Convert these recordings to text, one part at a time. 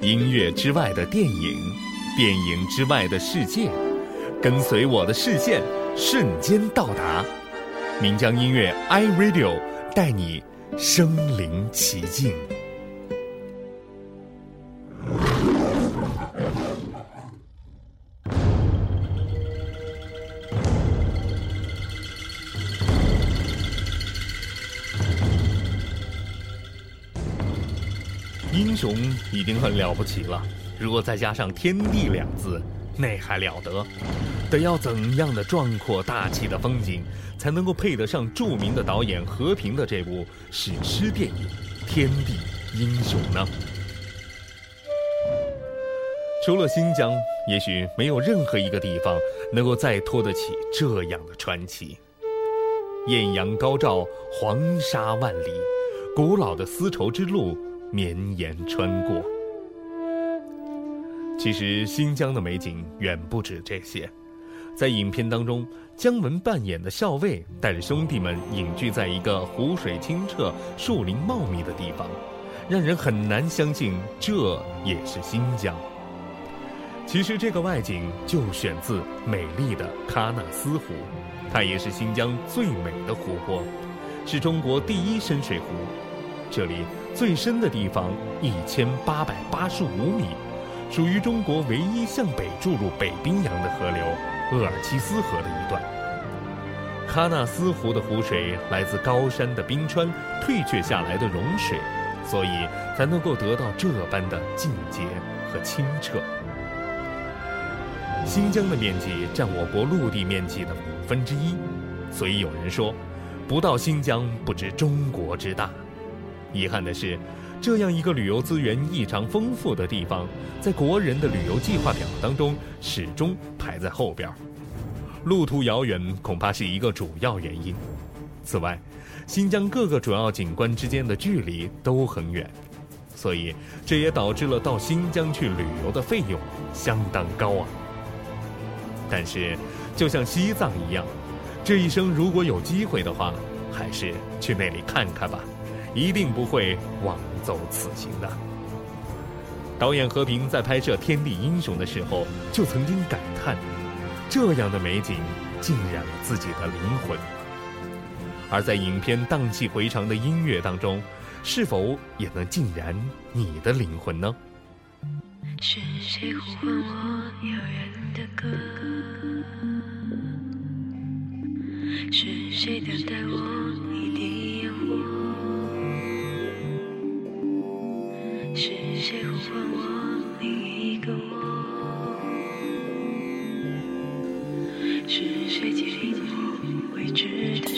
音乐之外的电影，电影之外的世界，跟随我的视线，瞬间到达。岷江音乐 iRadio 带你身临其境。英雄已经很了不起了，如果再加上“天地”两字，那还了得？得要怎样的壮阔大气的风景，才能够配得上著名的导演和平的这部史诗电影《天地英雄》呢？除了新疆，也许没有任何一个地方能够再托得起这样的传奇。艳阳高照，黄沙万里，古老的丝绸之路。绵延穿过。其实新疆的美景远不止这些，在影片当中，姜文扮演的校尉带着兄弟们隐居在一个湖水清澈、树林茂密的地方，让人很难相信这也是新疆。其实这个外景就选自美丽的喀纳斯湖，它也是新疆最美的湖泊，是中国第一深水湖。这里最深的地方一千八百八十五米，属于中国唯一向北注入北冰洋的河流——鄂尔齐斯河的一段。喀纳斯湖的湖水来自高山的冰川退却下来的融水，所以才能够得到这般的净洁和清澈。新疆的面积占我国陆地面积的五分之一，所以有人说，不到新疆不知中国之大。遗憾的是，这样一个旅游资源异常丰富的地方，在国人的旅游计划表当中始终排在后边路途遥远恐怕是一个主要原因。此外，新疆各个主要景观之间的距离都很远，所以这也导致了到新疆去旅游的费用相当高昂。但是，就像西藏一样，这一生如果有机会的话，还是去那里看看吧。一定不会枉走此行的。导演和平在拍摄《天地英雄》的时候，就曾经感叹：这样的美景浸染了自己的灵魂。而在影片荡气回肠的音乐当中，是否也能浸染你的灵魂呢？是谁呼唤我遥远的歌？是谁等待我一滴是谁呼唤我另一个我？是谁紧我未知的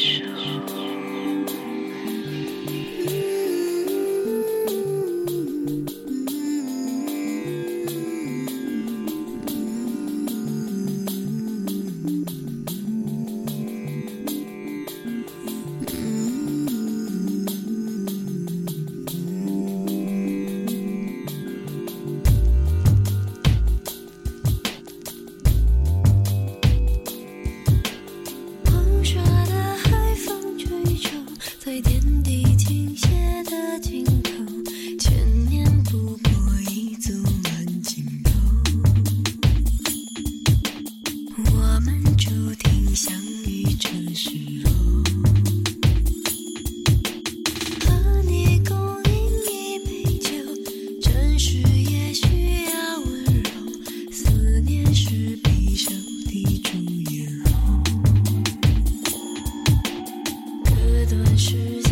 的时间。